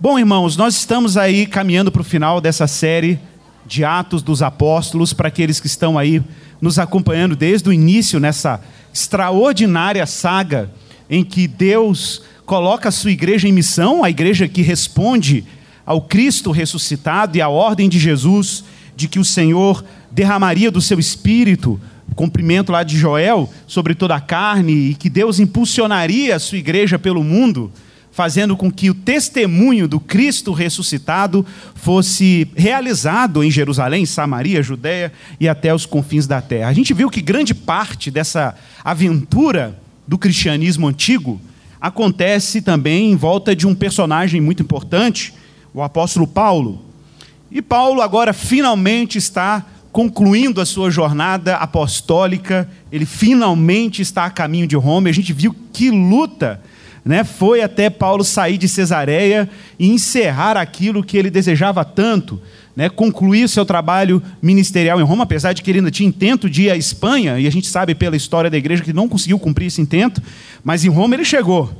Bom, irmãos, nós estamos aí caminhando para o final dessa série de Atos dos Apóstolos, para aqueles que estão aí nos acompanhando desde o início nessa extraordinária saga em que Deus coloca a sua igreja em missão, a igreja que responde ao Cristo ressuscitado e à ordem de Jesus de que o Senhor derramaria do seu espírito, cumprimento lá de Joel, sobre toda a carne e que Deus impulsionaria a sua igreja pelo mundo fazendo com que o testemunho do Cristo ressuscitado fosse realizado em Jerusalém, Samaria, Judéia e até os confins da terra. A gente viu que grande parte dessa aventura do cristianismo antigo acontece também em volta de um personagem muito importante, o apóstolo Paulo. E Paulo agora finalmente está concluindo a sua jornada apostólica, ele finalmente está a caminho de Roma. E a gente viu que luta né, foi até Paulo sair de Cesareia e encerrar aquilo que ele desejava tanto, né, concluir seu trabalho ministerial em Roma, apesar de que ele ainda tinha intento de ir à Espanha, e a gente sabe pela história da igreja que não conseguiu cumprir esse intento, mas em Roma ele chegou.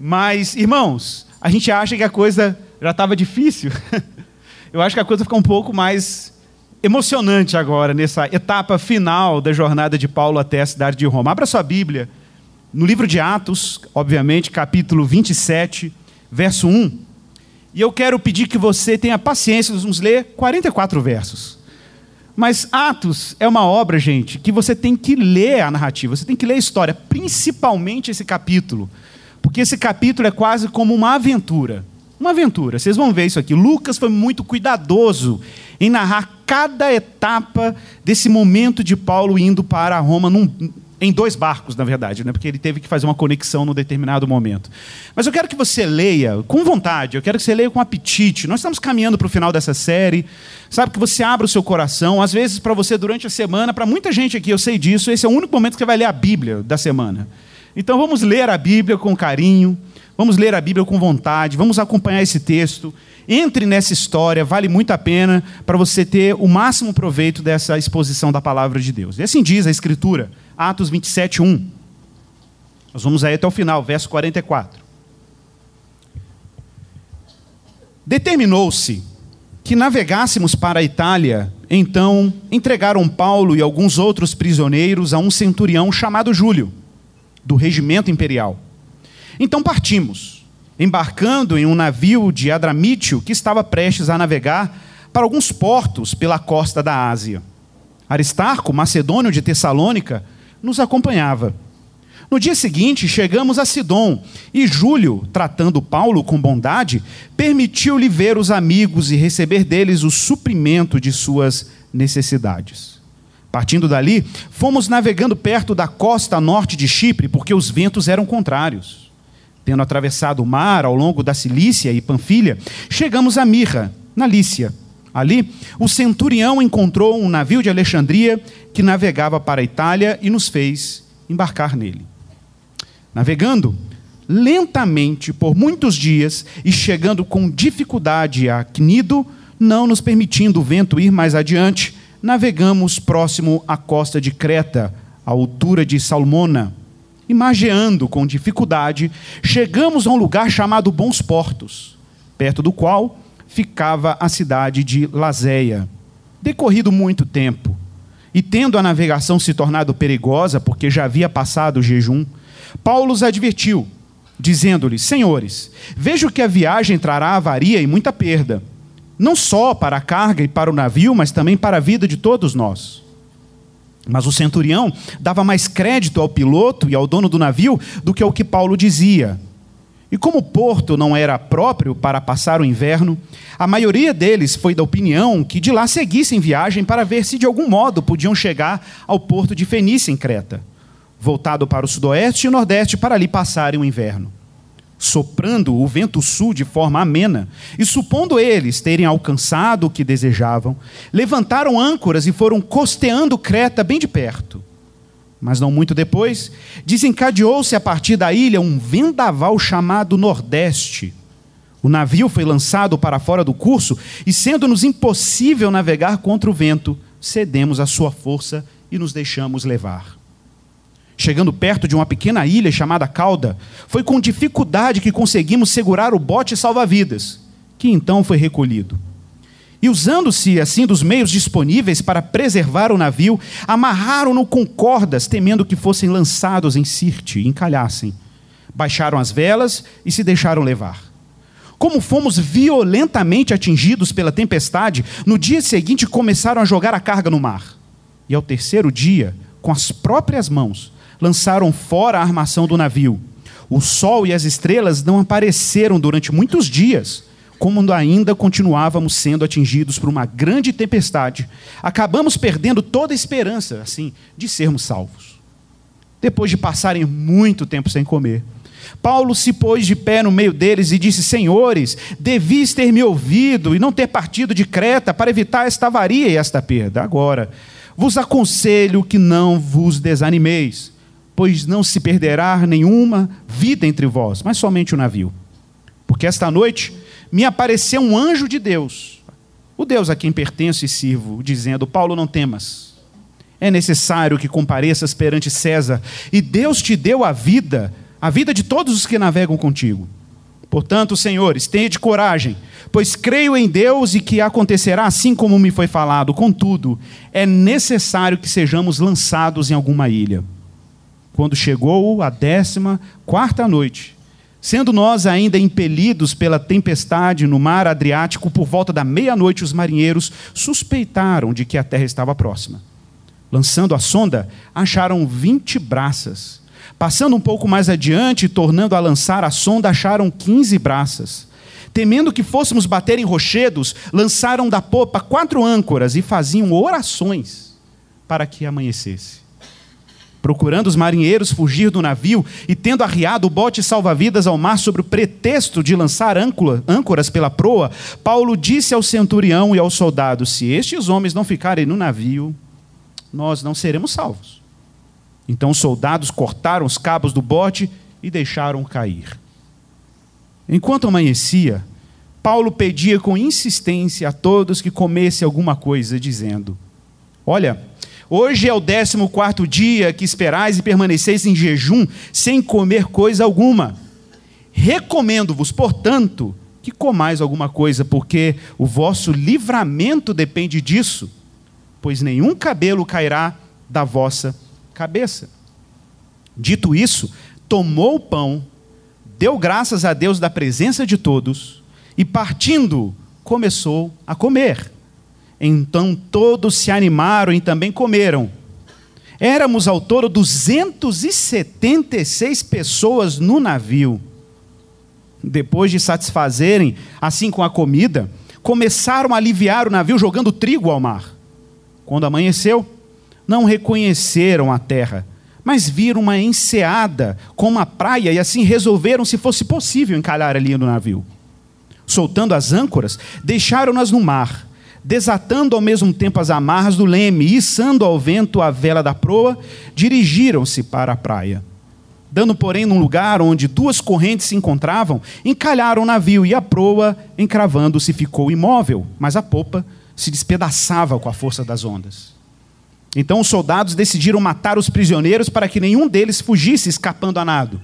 Mas, irmãos, a gente acha que a coisa já estava difícil. Eu acho que a coisa fica um pouco mais emocionante agora, nessa etapa final da jornada de Paulo até a cidade de Roma. Abra sua Bíblia no livro de Atos, obviamente, capítulo 27, verso 1. E eu quero pedir que você tenha paciência, nós vamos ler 44 versos. Mas Atos é uma obra, gente, que você tem que ler a narrativa, você tem que ler a história, principalmente esse capítulo. Porque esse capítulo é quase como uma aventura. Uma aventura, vocês vão ver isso aqui. Lucas foi muito cuidadoso em narrar cada etapa desse momento de Paulo indo para Roma num, em dois barcos, na verdade, né? porque ele teve que fazer uma conexão num determinado momento. Mas eu quero que você leia com vontade, eu quero que você leia com apetite. Nós estamos caminhando para o final dessa série. Sabe que você abra o seu coração, às vezes para você durante a semana, para muita gente aqui, eu sei disso, esse é o único momento que você vai ler a Bíblia da semana. Então vamos ler a Bíblia com carinho, vamos ler a Bíblia com vontade, vamos acompanhar esse texto. Entre nessa história, vale muito a pena para você ter o máximo proveito dessa exposição da palavra de Deus. E assim diz a Escritura. Atos 27, 1. Nós vamos aí até o final, verso 44. Determinou-se que navegássemos para a Itália, então entregaram Paulo e alguns outros prisioneiros a um centurião chamado Júlio, do regimento imperial. Então partimos, embarcando em um navio de Adramítio que estava prestes a navegar para alguns portos pela costa da Ásia. Aristarco, macedônio de Tessalônica, nos acompanhava. No dia seguinte, chegamos a Sidom, e Júlio, tratando Paulo com bondade, permitiu-lhe ver os amigos e receber deles o suprimento de suas necessidades. Partindo dali, fomos navegando perto da costa norte de Chipre, porque os ventos eram contrários. Tendo atravessado o mar ao longo da Cilícia e Panfilha, chegamos a Mirra, na Lícia. Ali, o centurião encontrou um navio de Alexandria que navegava para a Itália e nos fez embarcar nele. Navegando lentamente por muitos dias e chegando com dificuldade a Cnido, não nos permitindo o vento ir mais adiante, navegamos próximo à costa de Creta, à altura de Salmona. Imageando com dificuldade, chegamos a um lugar chamado Bons Portos, perto do qual ficava a cidade de Lazéia. Decorrido muito tempo, e tendo a navegação se tornado perigosa, porque já havia passado o jejum, Paulo os advertiu, dizendo-lhes: Senhores, vejo que a viagem trará avaria e muita perda, não só para a carga e para o navio, mas também para a vida de todos nós. Mas o centurião dava mais crédito ao piloto e ao dono do navio do que ao que Paulo dizia. E como o porto não era próprio para passar o inverno, a maioria deles foi da opinião que de lá seguissem viagem para ver se de algum modo podiam chegar ao porto de Fenícia, em Creta, voltado para o sudoeste e o nordeste para ali passarem o inverno. Soprando o vento sul de forma amena, e supondo eles terem alcançado o que desejavam, levantaram âncoras e foram costeando Creta bem de perto mas não muito depois, desencadeou-se a partir da ilha um vendaval chamado Nordeste. O navio foi lançado para fora do curso e, sendo-nos impossível navegar contra o vento, cedemos à sua força e nos deixamos levar. Chegando perto de uma pequena ilha chamada Cauda, foi com dificuldade que conseguimos segurar o bote salva-vidas. que então foi recolhido. E usando-se assim dos meios disponíveis para preservar o navio, amarraram-no com cordas, temendo que fossem lançados em Sirte e encalhassem. Baixaram as velas e se deixaram levar. Como fomos violentamente atingidos pela tempestade, no dia seguinte começaram a jogar a carga no mar. E ao terceiro dia, com as próprias mãos, lançaram fora a armação do navio. O sol e as estrelas não apareceram durante muitos dias como ainda continuávamos sendo atingidos por uma grande tempestade, acabamos perdendo toda a esperança, assim, de sermos salvos. Depois de passarem muito tempo sem comer, Paulo se pôs de pé no meio deles e disse: Senhores, devis ter me ouvido e não ter partido de Creta para evitar esta avaria e esta perda. Agora, vos aconselho que não vos desanimeis, pois não se perderá nenhuma vida entre vós, mas somente o navio. Porque esta noite me apareceu um anjo de Deus, o Deus a quem pertenço e sirvo, dizendo: Paulo, não temas. É necessário que compareças perante César, e Deus te deu a vida, a vida de todos os que navegam contigo. Portanto, senhores, tenham coragem, pois creio em Deus e que acontecerá assim como me foi falado. Contudo, é necessário que sejamos lançados em alguma ilha. Quando chegou a décima quarta noite, Sendo nós ainda impelidos pela tempestade no mar Adriático, por volta da meia-noite, os marinheiros suspeitaram de que a terra estava próxima. Lançando a sonda, acharam vinte braças. Passando um pouco mais adiante, tornando a lançar a sonda, acharam quinze braças. Temendo que fôssemos bater em rochedos, lançaram da popa quatro âncoras e faziam orações para que amanhecesse. Procurando os marinheiros fugir do navio e tendo arriado o bote salva-vidas ao mar sobre o pretexto de lançar âncoras pela proa, Paulo disse ao centurião e aos soldados: Se estes homens não ficarem no navio, nós não seremos salvos. Então os soldados cortaram os cabos do bote e deixaram cair. Enquanto amanhecia, Paulo pedia com insistência a todos que comessem alguma coisa, dizendo: Olha, Hoje é o décimo quarto dia que esperais e permaneceis em jejum, sem comer coisa alguma. Recomendo-vos, portanto, que comais alguma coisa, porque o vosso livramento depende disso, pois nenhum cabelo cairá da vossa cabeça. Dito isso, tomou o pão, deu graças a Deus da presença de todos, e partindo, começou a comer. Então todos se animaram e também comeram. Éramos ao todo 276 pessoas no navio. Depois de satisfazerem assim com a comida, começaram a aliviar o navio jogando trigo ao mar. Quando amanheceu, não reconheceram a terra, mas viram uma enseada com uma praia e assim resolveram, se fosse possível, encalhar ali no navio. Soltando as âncoras, deixaram-nas no mar desatando ao mesmo tempo as amarras do leme e içando ao vento a vela da proa, dirigiram-se para a praia. Dando, porém, num lugar onde duas correntes se encontravam, encalharam o navio e a proa, encravando-se, ficou imóvel, mas a popa se despedaçava com a força das ondas. Então os soldados decidiram matar os prisioneiros para que nenhum deles fugisse escapando a nado.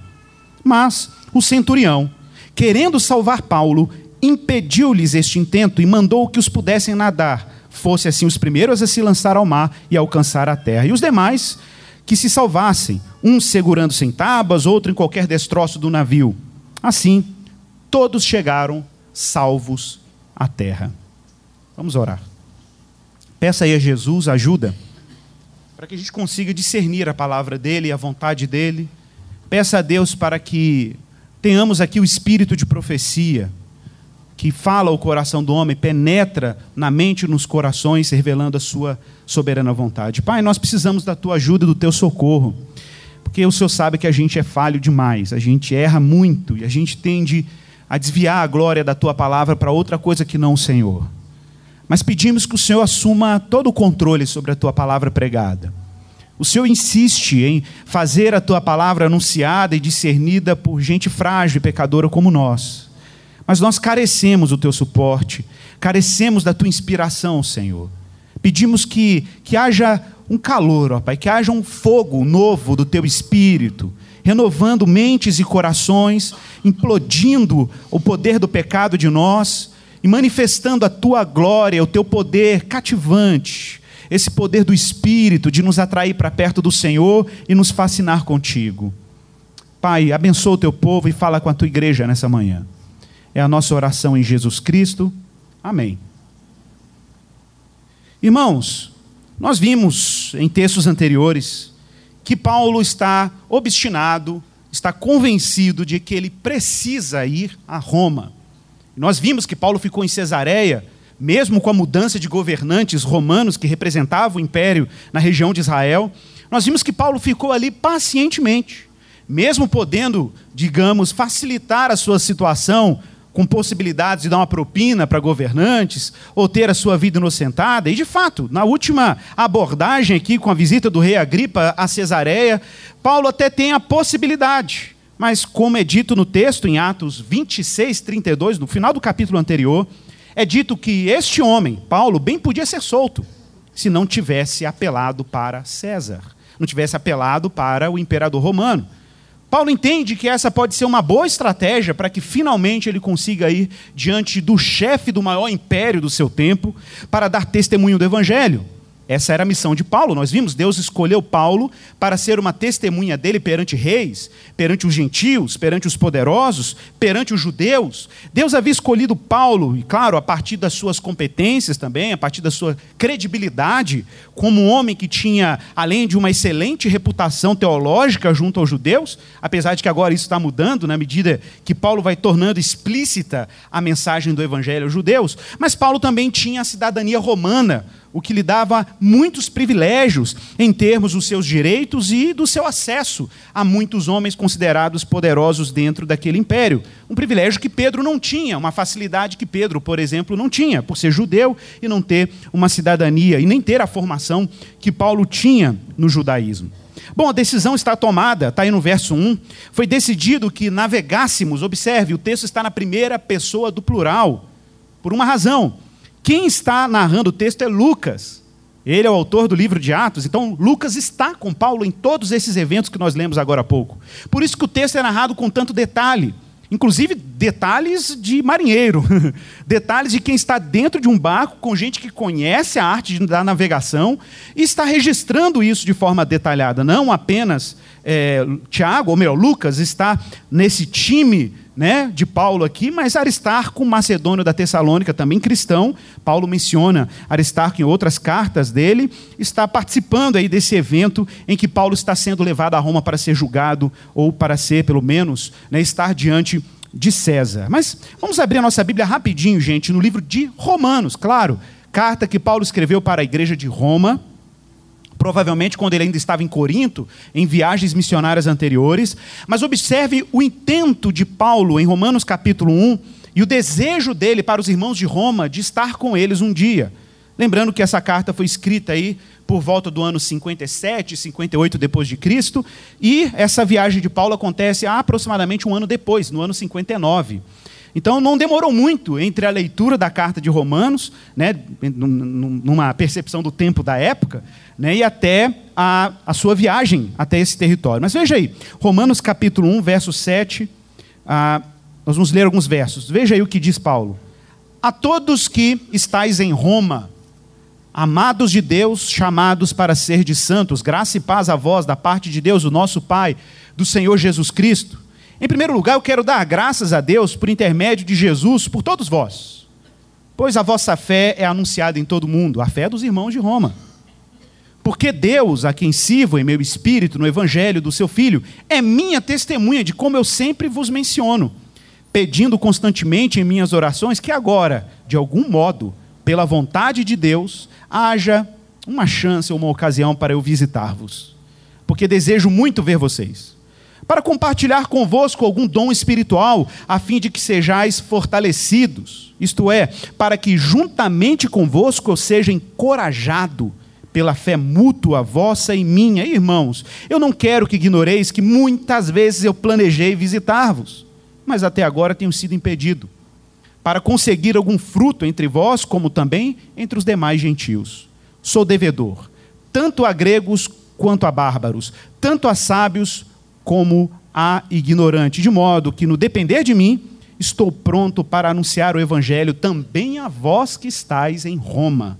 Mas o centurião, querendo salvar Paulo, impediu-lhes este intento e mandou que os pudessem nadar, fosse assim os primeiros a se lançar ao mar e alcançar a terra, e os demais que se salvassem, um segurando-se em tábuas, outro em qualquer destroço do navio. Assim, todos chegaram salvos à terra. Vamos orar. Peça aí a Jesus ajuda para que a gente consiga discernir a palavra dele e a vontade dele. Peça a Deus para que tenhamos aqui o espírito de profecia que fala o coração do homem, penetra na mente e nos corações, revelando a sua soberana vontade. Pai, nós precisamos da tua ajuda e do teu socorro, porque o Senhor sabe que a gente é falho demais, a gente erra muito e a gente tende a desviar a glória da tua palavra para outra coisa que não o Senhor. Mas pedimos que o Senhor assuma todo o controle sobre a tua palavra pregada. O Senhor insiste em fazer a tua palavra anunciada e discernida por gente frágil e pecadora como nós. Mas nós carecemos do teu suporte, carecemos da tua inspiração, Senhor. Pedimos que, que haja um calor, ó Pai, que haja um fogo novo do teu espírito, renovando mentes e corações, implodindo o poder do pecado de nós e manifestando a tua glória, o teu poder cativante, esse poder do Espírito de nos atrair para perto do Senhor e nos fascinar contigo. Pai, abençoa o teu povo e fala com a tua igreja nessa manhã. É a nossa oração em Jesus Cristo. Amém. Irmãos, nós vimos em textos anteriores que Paulo está obstinado, está convencido de que ele precisa ir a Roma. Nós vimos que Paulo ficou em Cesareia, mesmo com a mudança de governantes romanos que representavam o império na região de Israel. Nós vimos que Paulo ficou ali pacientemente, mesmo podendo, digamos, facilitar a sua situação com possibilidades de dar uma propina para governantes ou ter a sua vida inocentada. E de fato, na última abordagem aqui com a visita do rei Agripa a Cesareia, Paulo até tem a possibilidade mas, como é dito no texto, em Atos 26, 32, no final do capítulo anterior, é dito que este homem, Paulo, bem podia ser solto, se não tivesse apelado para César, não tivesse apelado para o imperador romano. Paulo entende que essa pode ser uma boa estratégia para que finalmente ele consiga ir diante do chefe do maior império do seu tempo para dar testemunho do evangelho. Essa era a missão de Paulo. Nós vimos, Deus escolheu Paulo para ser uma testemunha dele perante reis, perante os gentios, perante os poderosos, perante os judeus. Deus havia escolhido Paulo, e claro, a partir das suas competências também, a partir da sua credibilidade, como um homem que tinha, além de uma excelente reputação teológica junto aos judeus, apesar de que agora isso está mudando na medida que Paulo vai tornando explícita a mensagem do evangelho aos judeus, mas Paulo também tinha a cidadania romana o que lhe dava muitos privilégios em termos dos seus direitos e do seu acesso a muitos homens considerados poderosos dentro daquele império. Um privilégio que Pedro não tinha, uma facilidade que Pedro, por exemplo, não tinha, por ser judeu e não ter uma cidadania e nem ter a formação que Paulo tinha no judaísmo. Bom, a decisão está tomada, está aí no verso 1. Foi decidido que navegássemos, observe, o texto está na primeira pessoa do plural, por uma razão quem está narrando o texto é Lucas. Ele é o autor do livro de Atos, então Lucas está com Paulo em todos esses eventos que nós lemos agora há pouco. Por isso que o texto é narrado com tanto detalhe, inclusive detalhes de marinheiro, detalhes de quem está dentro de um barco com gente que conhece a arte da navegação e está registrando isso de forma detalhada, não apenas é, Tiago, ou melhor, Lucas está nesse time né, de Paulo aqui, mas Aristarco, macedônio da Tessalônica, também cristão, Paulo menciona Aristarco em outras cartas dele, está participando aí desse evento em que Paulo está sendo levado a Roma para ser julgado, ou para ser, pelo menos, né, estar diante de César. Mas vamos abrir a nossa Bíblia rapidinho, gente, no livro de Romanos, claro, carta que Paulo escreveu para a igreja de Roma, provavelmente quando ele ainda estava em Corinto, em viagens missionárias anteriores. Mas observe o intento de Paulo em Romanos capítulo 1 e o desejo dele para os irmãos de Roma de estar com eles um dia. Lembrando que essa carta foi escrita aí por volta do ano 57, 58 depois de Cristo, e essa viagem de Paulo acontece aproximadamente um ano depois, no ano 59. Então não demorou muito entre a leitura da carta de Romanos, né, numa percepção do tempo da época, né, e até a, a sua viagem até esse território. Mas veja aí, Romanos capítulo 1, verso 7, ah, nós vamos ler alguns versos. Veja aí o que diz Paulo. A todos que estáis em Roma, amados de Deus, chamados para ser de santos, graça e paz a vós da parte de Deus, o nosso Pai, do Senhor Jesus Cristo em primeiro lugar, eu quero dar graças a Deus por intermédio de Jesus por todos vós, pois a vossa fé é anunciada em todo o mundo, a fé dos irmãos de Roma. Porque Deus, a quem sirvo em meu espírito no evangelho do seu filho, é minha testemunha de como eu sempre vos menciono, pedindo constantemente em minhas orações que agora, de algum modo, pela vontade de Deus, haja uma chance ou uma ocasião para eu visitar-vos. Porque desejo muito ver vocês para compartilhar convosco algum dom espiritual, a fim de que sejais fortalecidos, isto é, para que juntamente convosco eu seja encorajado pela fé mútua vossa e minha. Irmãos, eu não quero que ignoreis que muitas vezes eu planejei visitar-vos, mas até agora tenho sido impedido, para conseguir algum fruto entre vós, como também entre os demais gentios. Sou devedor, tanto a gregos quanto a bárbaros, tanto a sábios como a ignorante, de modo que no depender de mim, estou pronto para anunciar o evangelho também a vós que estáis em Roma.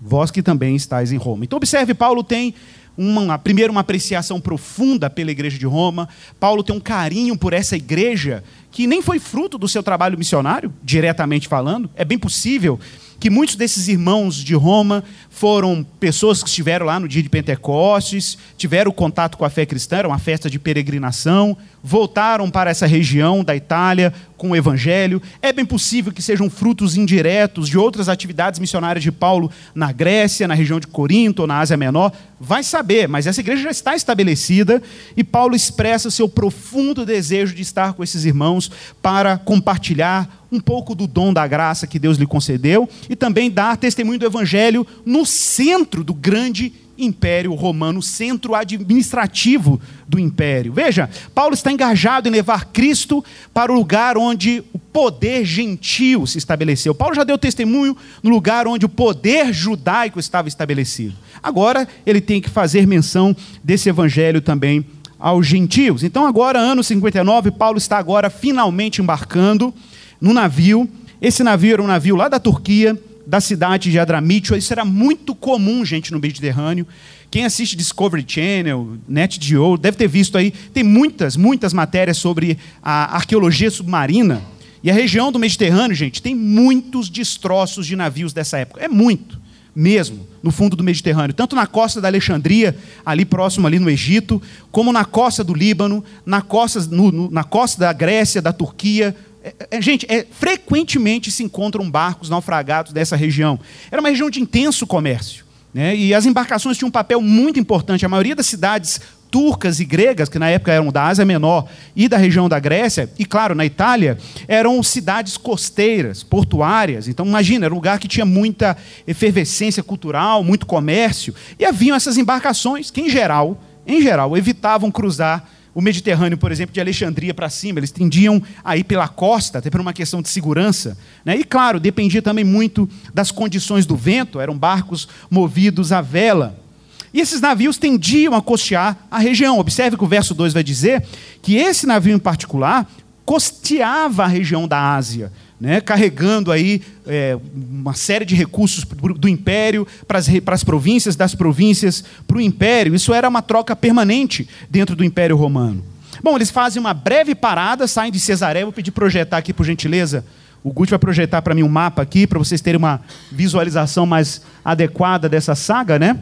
Vós que também estáis em Roma. Então observe, Paulo tem uma, primeiro uma apreciação profunda pela igreja de Roma. Paulo tem um carinho por essa igreja que nem foi fruto do seu trabalho missionário, diretamente falando. É bem possível que muitos desses irmãos de Roma foram pessoas que estiveram lá no dia de Pentecostes, tiveram contato com a fé cristã, era uma festa de peregrinação, voltaram para essa região da Itália com o evangelho. É bem possível que sejam frutos indiretos de outras atividades missionárias de Paulo na Grécia, na região de Corinto ou na Ásia Menor. Vai saber, mas essa igreja já está estabelecida e Paulo expressa seu profundo desejo de estar com esses irmãos para compartilhar um pouco do dom da graça que Deus lhe concedeu e também dar testemunho do evangelho no centro do grande império romano, centro administrativo do império. Veja, Paulo está engajado em levar Cristo para o lugar onde o poder gentil se estabeleceu. Paulo já deu testemunho no lugar onde o poder judaico estava estabelecido. Agora ele tem que fazer menção desse evangelho também aos gentios. Então agora, ano 59, Paulo está agora finalmente embarcando no navio. Esse navio era um navio lá da Turquia, da cidade de Adramitio. Isso era muito comum, gente, no Mediterrâneo. Quem assiste Discovery Channel, NetGeo, deve ter visto aí. Tem muitas, muitas matérias sobre a arqueologia submarina. E a região do Mediterrâneo, gente, tem muitos destroços de navios dessa época. É muito, mesmo, no fundo do Mediterrâneo. Tanto na costa da Alexandria, ali próximo, ali no Egito, como na costa do Líbano, na costa, no, no, na costa da Grécia, da Turquia, é, é, gente, é, frequentemente se encontram barcos naufragados dessa região. Era uma região de intenso comércio. Né? E as embarcações tinham um papel muito importante. A maioria das cidades turcas e gregas, que na época eram da Ásia Menor e da região da Grécia, e claro, na Itália, eram cidades costeiras, portuárias. Então, imagina, era um lugar que tinha muita efervescência cultural, muito comércio. E haviam essas embarcações que, em geral, em geral, evitavam cruzar o Mediterrâneo, por exemplo, de Alexandria para cima, eles tendiam a ir pela costa, até por uma questão de segurança. Né? E, claro, dependia também muito das condições do vento, eram barcos movidos à vela. E esses navios tendiam a costear a região. Observe que o verso 2 vai dizer que esse navio em particular costeava a região da Ásia né, carregando aí é, uma série de recursos do império para as, para as províncias, das províncias para o império. Isso era uma troca permanente dentro do império romano. Bom, eles fazem uma breve parada, saem de Cesareia. Vou pedir projetar aqui, por gentileza. O Guti vai projetar para mim um mapa aqui, para vocês terem uma visualização mais adequada dessa saga, né?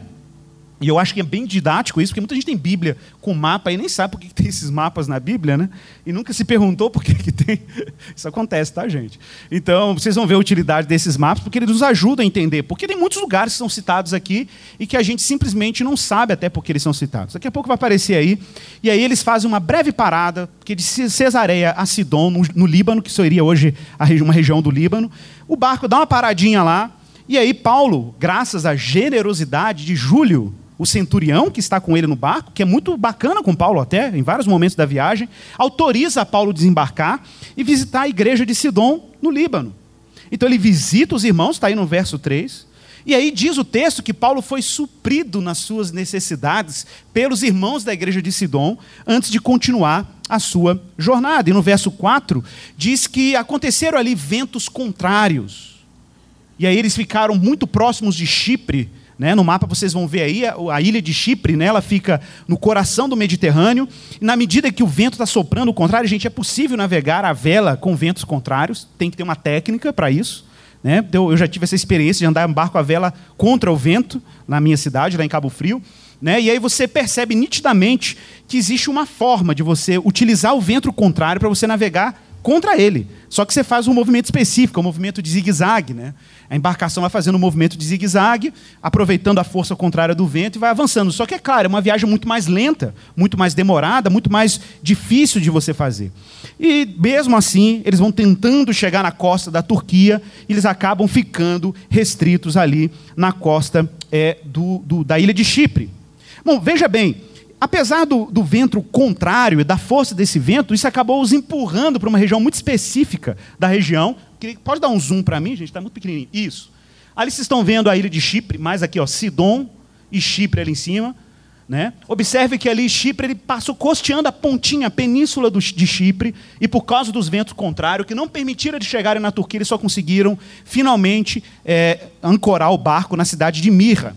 E eu acho que é bem didático isso, porque muita gente tem Bíblia com mapa e nem sabe por que tem esses mapas na Bíblia, né? E nunca se perguntou por que, que tem. Isso acontece, tá, gente? Então, vocês vão ver a utilidade desses mapas, porque eles nos ajudam a entender. Porque tem muitos lugares que são citados aqui e que a gente simplesmente não sabe até por que eles são citados. Daqui a pouco vai aparecer aí. E aí eles fazem uma breve parada, que de Cesareia a Sidon, no, no Líbano, que seria hoje uma região do Líbano. O barco dá uma paradinha lá. E aí Paulo, graças à generosidade de Júlio, o centurião que está com ele no barco, que é muito bacana com Paulo até, em vários momentos da viagem, autoriza Paulo desembarcar e visitar a igreja de Sidom, no Líbano. Então ele visita os irmãos, está aí no verso 3, e aí diz o texto que Paulo foi suprido nas suas necessidades pelos irmãos da igreja de Sidom, antes de continuar a sua jornada. E no verso 4 diz que aconteceram ali ventos contrários. E aí eles ficaram muito próximos de Chipre, né? No mapa vocês vão ver aí a, ilha de Chipre, né? ela fica no coração do Mediterrâneo. E na medida que o vento está soprando o contrário, gente, é possível navegar a vela com ventos contrários. Tem que ter uma técnica para isso. Né? Eu, eu já tive essa experiência de andar em barco a vela contra o vento na minha cidade, lá em Cabo Frio. Né? E aí você percebe nitidamente que existe uma forma de você utilizar o vento contrário para você navegar contra ele. Só que você faz um movimento específico, um movimento de zigue-zague. Né? A embarcação vai fazendo um movimento de zigue-zague, aproveitando a força contrária do vento e vai avançando. Só que, é claro, é uma viagem muito mais lenta, muito mais demorada, muito mais difícil de você fazer. E, mesmo assim, eles vão tentando chegar na costa da Turquia e eles acabam ficando restritos ali na costa é, do, do, da ilha de Chipre. Bom, veja bem, apesar do, do vento contrário e da força desse vento, isso acabou os empurrando para uma região muito específica da região. Pode dar um zoom para mim, gente? Está muito pequenininho. Isso. Ali vocês estão vendo a ilha de Chipre, mais aqui, ó, Sidon e Chipre ali em cima. Né? Observe que ali Chipre ele passou costeando a pontinha, a península do, de Chipre, e por causa dos ventos contrários, que não permitiram eles chegarem na Turquia, eles só conseguiram finalmente é, ancorar o barco na cidade de Mirra.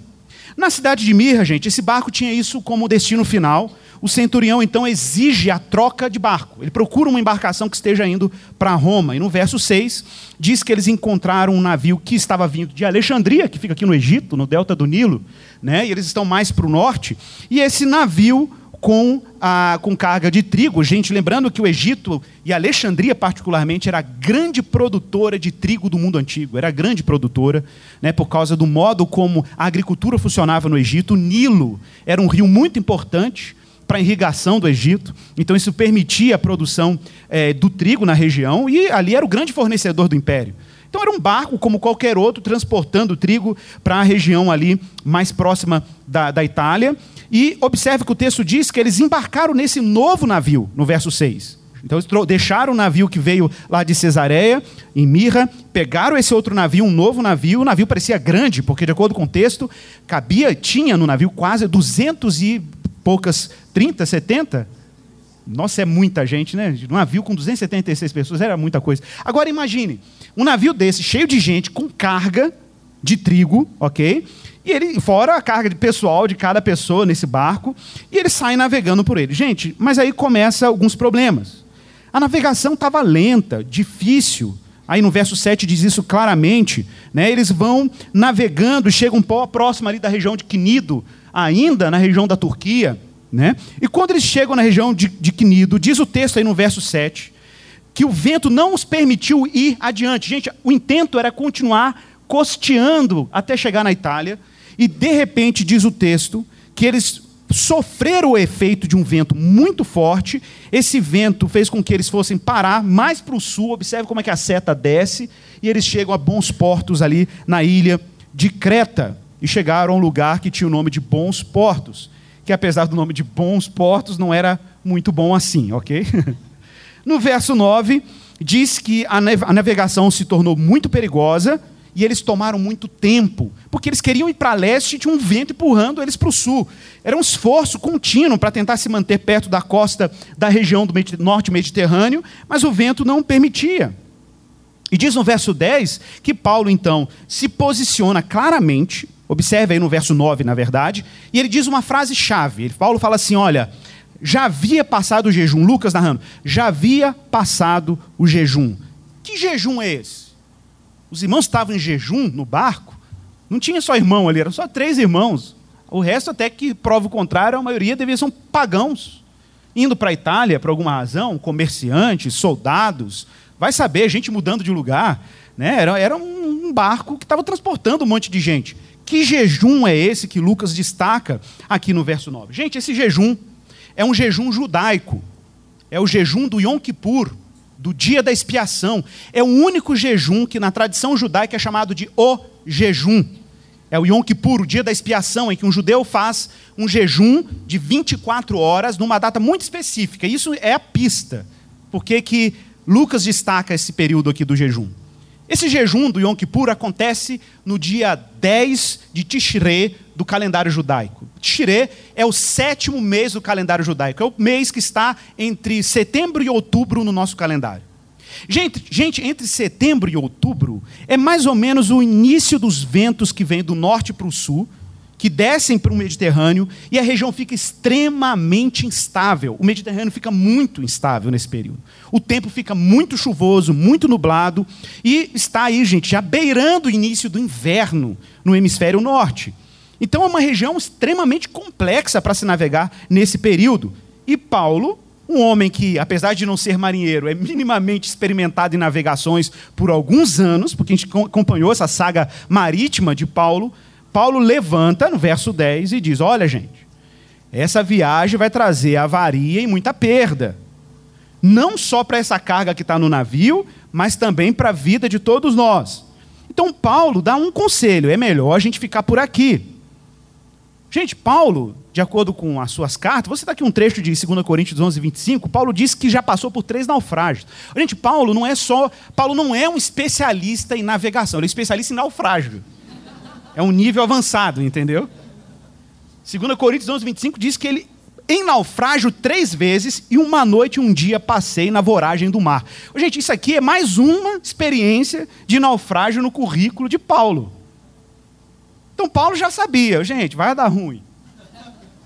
Na cidade de Mirra, gente, esse barco tinha isso como destino final. O centurião então exige a troca de barco. Ele procura uma embarcação que esteja indo para Roma. E no verso 6 diz que eles encontraram um navio que estava vindo de Alexandria, que fica aqui no Egito, no delta do Nilo, né? E eles estão mais para o norte. E esse navio com, a, com carga de trigo. Gente, lembrando que o Egito e Alexandria, particularmente, era a grande produtora de trigo do mundo antigo. Era a grande produtora, né, por causa do modo como a agricultura funcionava no Egito. O Nilo era um rio muito importante para a irrigação do Egito. Então, isso permitia a produção é, do trigo na região, e ali era o grande fornecedor do império. Então, era um barco, como qualquer outro, transportando trigo para a região ali mais próxima da, da Itália. E observe que o texto diz que eles embarcaram nesse novo navio, no verso 6. Então eles deixaram o navio que veio lá de Cesareia, em Mirra, pegaram esse outro navio, um novo navio. O navio parecia grande, porque de acordo com o texto, cabia, tinha no navio quase 200 e poucas, 30, 70. Nossa, é muita gente, né? Um navio com 276 pessoas era muita coisa. Agora imagine, um navio desse, cheio de gente, com carga de trigo, ok? E ele, fora a carga de pessoal de cada pessoa nesse barco, e ele sai navegando por ele. Gente, mas aí começa alguns problemas. A navegação estava lenta, difícil. Aí no verso 7 diz isso claramente. Né? Eles vão navegando, chegam próximo ali da região de Quinido, ainda na região da Turquia. Né? E quando eles chegam na região de, de Quinido, diz o texto aí no verso 7, que o vento não os permitiu ir adiante. Gente, o intento era continuar costeando até chegar na Itália, e de repente diz o texto que eles sofreram o efeito de um vento muito forte. Esse vento fez com que eles fossem parar mais para o sul. Observe como é que a seta desce e eles chegam a bons portos ali na ilha de Creta e chegaram a um lugar que tinha o nome de Bons Portos, que apesar do nome de Bons Portos não era muito bom assim, ok? no verso 9, diz que a navegação se tornou muito perigosa e eles tomaram muito tempo, porque eles queriam ir para leste e tinha um vento empurrando eles para o sul. Era um esforço contínuo para tentar se manter perto da costa da região do norte mediterrâneo, mas o vento não permitia. E diz no verso 10 que Paulo, então, se posiciona claramente Observe aí no verso 9, na verdade. E ele diz uma frase chave. Paulo fala assim: olha, já havia passado o jejum. Lucas narrando, já havia passado o jejum. Que jejum é esse? Os irmãos estavam em jejum no barco. Não tinha só irmão ali, eram só três irmãos. O resto, até que prova o contrário, a maioria devia ser pagãos. Indo para a Itália, por alguma razão, comerciantes, soldados, vai saber, gente mudando de lugar. Né? Era, era um barco que estava transportando um monte de gente. Que jejum é esse que Lucas destaca aqui no verso 9? Gente, esse jejum é um jejum judaico. É o jejum do Yom Kippur, do dia da expiação. É o único jejum que na tradição judaica é chamado de o jejum. É o Yom Kippur, o dia da expiação, em que um judeu faz um jejum de 24 horas numa data muito específica. Isso é a pista. Por que, que Lucas destaca esse período aqui do jejum? Esse jejum do Yom Kippur acontece no dia 10 de Tishrei do calendário judaico. Tishrei é o sétimo mês do calendário judaico. É o mês que está entre setembro e outubro no nosso calendário. Gente, gente, entre setembro e outubro é mais ou menos o início dos ventos que vêm do norte para o sul que descem para o Mediterrâneo e a região fica extremamente instável. O Mediterrâneo fica muito instável nesse período. O tempo fica muito chuvoso, muito nublado e está aí, gente, já beirando o início do inverno no hemisfério norte. Então é uma região extremamente complexa para se navegar nesse período. E Paulo, um homem que, apesar de não ser marinheiro, é minimamente experimentado em navegações por alguns anos, porque a gente acompanhou essa saga marítima de Paulo, Paulo levanta no verso 10 e diz: Olha, gente, essa viagem vai trazer avaria e muita perda. Não só para essa carga que está no navio, mas também para a vida de todos nós. Então, Paulo dá um conselho: é melhor a gente ficar por aqui. Gente, Paulo, de acordo com as suas cartas, você está aqui um trecho de 2 Coríntios 11, 25, Paulo diz que já passou por três naufrágios. Gente, Paulo não é só, Paulo não é um especialista em navegação, ele é especialista em naufrágio. É um nível avançado, entendeu? 2 Coríntios 11, 25 diz que ele em naufrágio três vezes e uma noite e um dia passei na voragem do mar. Gente, isso aqui é mais uma experiência de naufrágio no currículo de Paulo. Então Paulo já sabia, gente, vai dar ruim.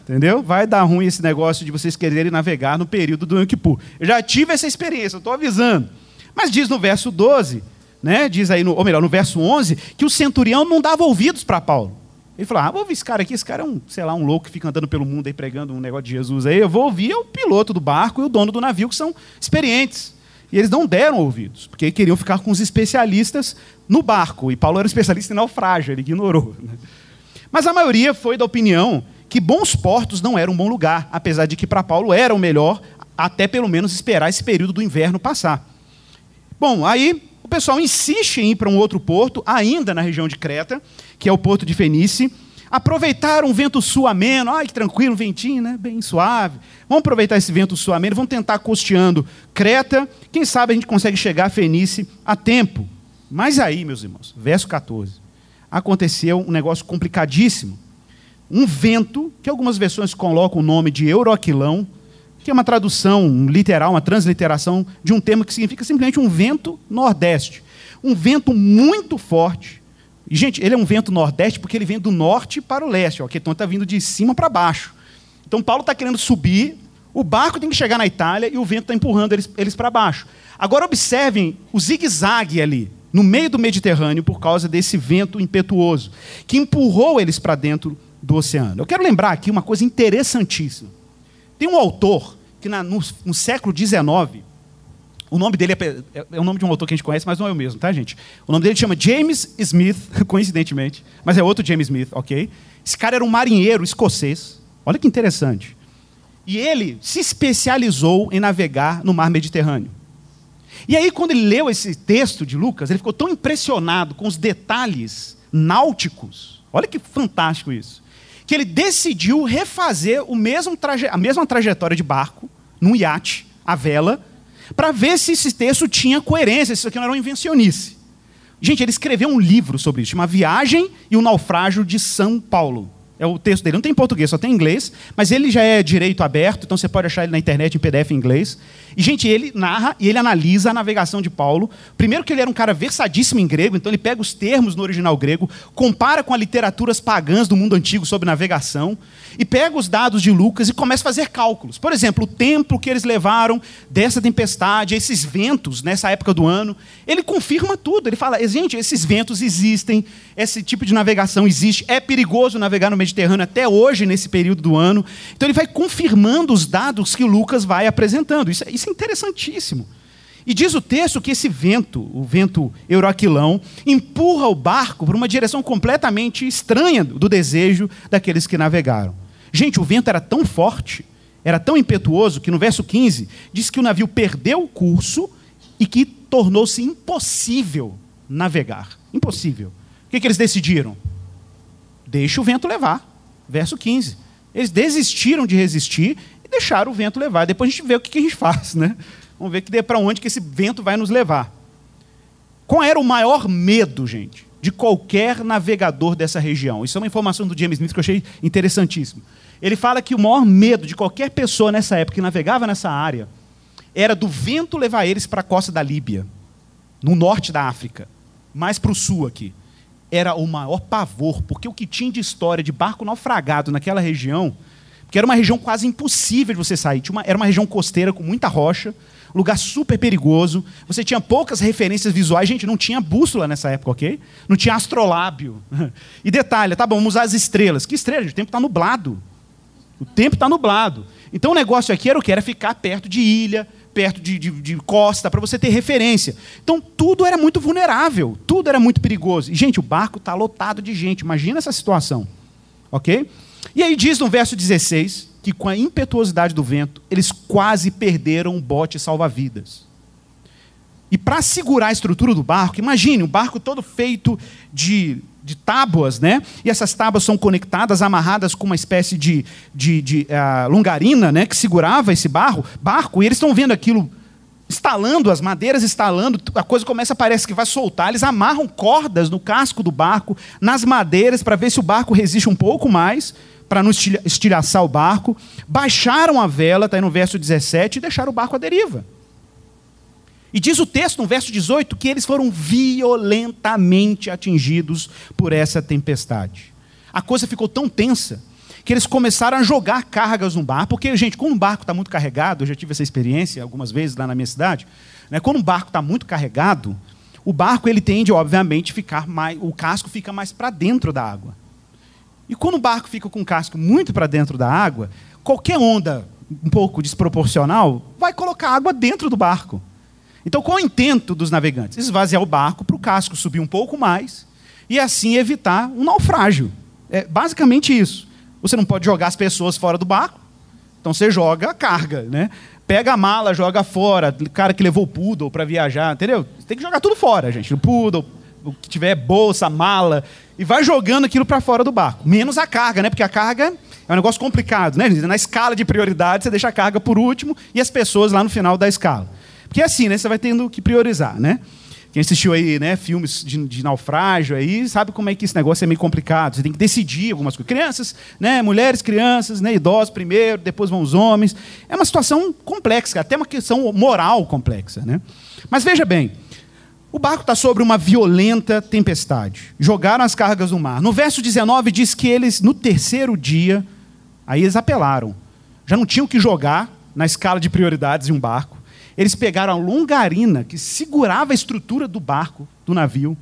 Entendeu? Vai dar ruim esse negócio de vocês quererem navegar no período do Yom Kippur. Eu já tive essa experiência, estou avisando. Mas diz no verso 12, né, diz aí, no, ou melhor, no verso 11, que o centurião não dava ouvidos para Paulo. Ele falou: Ah, vou ouvir esse cara aqui, esse cara é um, sei lá, um louco que fica andando pelo mundo aí pregando um negócio de Jesus aí. Eu vou ouvir é o piloto do barco e o dono do navio, que são experientes. E eles não deram ouvidos, porque queriam ficar com os especialistas no barco. E Paulo era um especialista em naufrágio, ele ignorou. Né? Mas a maioria foi da opinião que bons portos não eram um bom lugar, apesar de que para Paulo era o melhor, até pelo menos esperar esse período do inverno passar. Bom, aí pessoal insiste em ir para um outro porto, ainda na região de Creta, que é o porto de Fenice. Aproveitar um vento sul ameno, ai que tranquilo, um ventinho, né? bem suave. Vamos aproveitar esse vento sul ameno, vamos tentar costeando Creta. Quem sabe a gente consegue chegar a Fenice a tempo. Mas aí, meus irmãos, verso 14, aconteceu um negócio complicadíssimo. Um vento, que algumas versões colocam o nome de Euroquilão, que é uma tradução literal, uma transliteração de um termo que significa simplesmente um vento nordeste. Um vento muito forte. E, gente, ele é um vento nordeste porque ele vem do norte para o leste, ok? Então está vindo de cima para baixo. Então Paulo está querendo subir, o barco tem que chegar na Itália e o vento está empurrando eles, eles para baixo. Agora observem o zigue-zague ali, no meio do Mediterrâneo, por causa desse vento impetuoso, que empurrou eles para dentro do oceano. Eu quero lembrar aqui uma coisa interessantíssima. Tem um autor que na, no, no, século XIX, o nome dele é, é, é, o nome de um autor que a gente conhece, mas não é o mesmo, tá, gente? O nome dele chama James Smith, coincidentemente, mas é outro James Smith, ok? Esse cara era um marinheiro escocês. Olha que interessante. E ele se especializou em navegar no mar Mediterrâneo. E aí, quando ele leu esse texto de Lucas, ele ficou tão impressionado com os detalhes náuticos. Olha que fantástico isso que ele decidiu refazer o mesmo traje a mesma trajetória de barco, num iate, a vela, para ver se esse texto tinha coerência, se isso aqui não era uma invencionice. Gente, ele escreveu um livro sobre isso, uma viagem e o naufrágio de São Paulo. É o texto dele. Não tem em português, só tem em inglês, mas ele já é direito aberto, então você pode achar ele na internet em PDF em inglês. E, gente, ele narra e ele analisa a navegação de Paulo. Primeiro que ele era um cara versadíssimo em grego, então ele pega os termos no original grego, compara com as literaturas pagãs do mundo antigo sobre navegação, e pega os dados de Lucas e começa a fazer cálculos. Por exemplo, o tempo que eles levaram dessa tempestade, esses ventos nessa época do ano. Ele confirma tudo. Ele fala: gente, esses ventos existem, esse tipo de navegação existe, é perigoso navegar no Mediterrâneo até hoje, nesse período do ano. Então ele vai confirmando os dados que Lucas vai apresentando. Isso, é, isso é interessantíssimo. E diz o texto que esse vento, o vento euroaquilão, empurra o barco para uma direção completamente estranha do desejo daqueles que navegaram. Gente, o vento era tão forte, era tão impetuoso, que no verso 15 diz que o navio perdeu o curso e que tornou-se impossível navegar. Impossível. O que, que eles decidiram? Deixa o vento levar. Verso 15. Eles desistiram de resistir e deixaram o vento levar. Depois a gente vê o que, a gente faz, né? Vamos ver para onde que esse vento vai nos levar. Qual era o maior medo, gente, de qualquer navegador dessa região? Isso é uma informação do James Smith que eu achei interessantíssimo. Ele fala que o maior medo de qualquer pessoa nessa época que navegava nessa área era do vento levar eles para a costa da Líbia, no norte da África, mais para o sul aqui. Era o maior pavor, porque o que tinha de história de barco naufragado naquela região, que era uma região quase impossível de você sair, uma, era uma região costeira com muita rocha, lugar super perigoso. Você tinha poucas referências visuais. Gente, não tinha bússola nessa época, ok? Não tinha astrolábio. E detalhe, tá bom, vamos usar as estrelas. Que estrelas? O tempo está nublado. O tempo está nublado. Então o negócio aqui era o que? Era ficar perto de ilha, perto de, de, de costa, para você ter referência. Então tudo era muito vulnerável, tudo era muito perigoso. E, gente, o barco está lotado de gente. Imagina essa situação. Ok? E aí diz no verso 16 que com a impetuosidade do vento, eles quase perderam o bote salva-vidas. E para segurar a estrutura do barco, imagine, um barco todo feito de de tábuas, né? E essas tábuas são conectadas, amarradas com uma espécie de, de, de uh, longarina, né? Que segurava esse barro, barco. E eles estão vendo aquilo estalando, as madeiras estalando, a coisa começa, parece que vai soltar. Eles amarram cordas no casco do barco, nas madeiras, para ver se o barco resiste um pouco mais, para não estilhaçar o barco. Baixaram a vela, está aí no verso 17, e deixaram o barco à deriva. E diz o texto, no verso 18, que eles foram violentamente atingidos por essa tempestade. A coisa ficou tão tensa que eles começaram a jogar cargas no barco, porque, gente, quando um barco está muito carregado, eu já tive essa experiência algumas vezes lá na minha cidade, né, quando um barco está muito carregado, o barco ele tende, obviamente, ficar mais, o casco fica mais para dentro da água. E quando o barco fica com o casco muito para dentro da água, qualquer onda um pouco desproporcional vai colocar água dentro do barco. Então, qual é o intento dos navegantes? Esvaziar o barco para o casco subir um pouco mais e assim evitar um naufrágio. É basicamente isso. Você não pode jogar as pessoas fora do barco, então você joga a carga, né? Pega a mala, joga fora, o cara que levou o poodle para viajar, entendeu? Tem que jogar tudo fora, gente. O poodle, o que tiver bolsa, mala, e vai jogando aquilo para fora do barco. Menos a carga, né? Porque a carga é um negócio complicado, né? Na escala de prioridade, você deixa a carga por último e as pessoas lá no final da escala. Porque é assim, né? Você vai tendo que priorizar, né? Quem assistiu aí, né, filmes de, de, naufrágio aí, sabe como é que esse negócio é meio complicado. Você tem que decidir algumas coisas. Crianças, né, mulheres, crianças, né, idosos primeiro, depois vão os homens. É uma situação complexa, até uma questão moral complexa, né? Mas veja bem, o barco está sobre uma violenta tempestade. Jogaram as cargas no mar. No verso 19 diz que eles, no terceiro dia, aí eles apelaram. Já não tinham que jogar na escala de prioridades de um barco. Eles pegaram a longarina que segurava a estrutura do barco, do navio.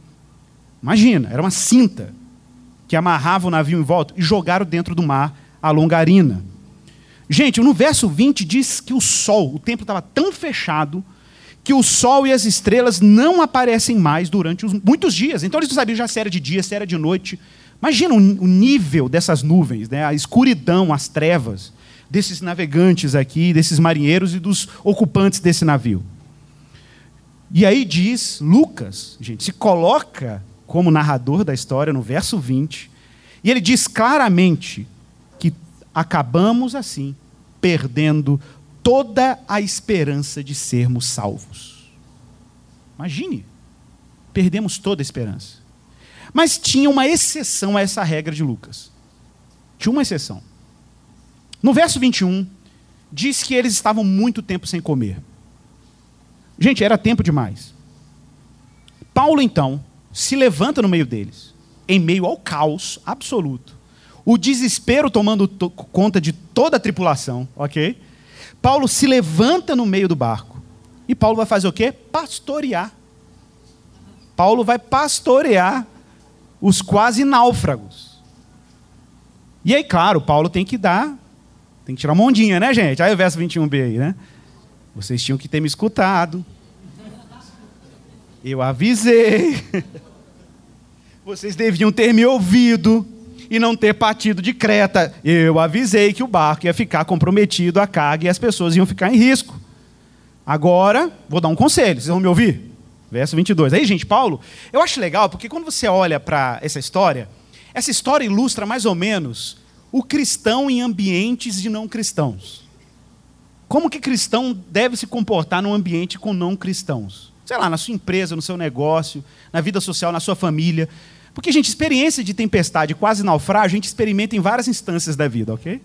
Imagina, era uma cinta que amarrava o navio em volta e jogaram dentro do mar a longarina. Gente, no verso 20 diz que o sol, o templo estava tão fechado que o sol e as estrelas não aparecem mais durante os, muitos dias. Então eles não sabiam já se era de dia, se era de noite. Imagina o, o nível dessas nuvens, né? a escuridão, as trevas desses navegantes aqui, desses marinheiros e dos ocupantes desse navio. E aí diz Lucas, gente, se coloca como narrador da história no verso 20, e ele diz claramente que acabamos assim, perdendo toda a esperança de sermos salvos. Imagine, perdemos toda a esperança. Mas tinha uma exceção a essa regra de Lucas. Tinha uma exceção. No verso 21, diz que eles estavam muito tempo sem comer. Gente, era tempo demais. Paulo, então, se levanta no meio deles, em meio ao caos absoluto, o desespero tomando conta de toda a tripulação, ok? Paulo se levanta no meio do barco. E Paulo vai fazer o quê? Pastorear. Paulo vai pastorear os quase náufragos. E aí, claro, Paulo tem que dar tem que tirar uma ondinha, né, gente? Aí o verso 21b aí, né? Vocês tinham que ter me escutado. Eu avisei. Vocês deviam ter me ouvido e não ter partido de Creta. Eu avisei que o barco ia ficar comprometido a carga e as pessoas iam ficar em risco. Agora, vou dar um conselho, vocês vão me ouvir? Verso 22. Aí, gente, Paulo, eu acho legal porque quando você olha para essa história, essa história ilustra mais ou menos o cristão em ambientes de não cristãos. Como que cristão deve se comportar num ambiente com não cristãos? Sei lá, na sua empresa, no seu negócio, na vida social, na sua família. Porque, gente, experiência de tempestade, quase naufrágio, a gente experimenta em várias instâncias da vida, ok?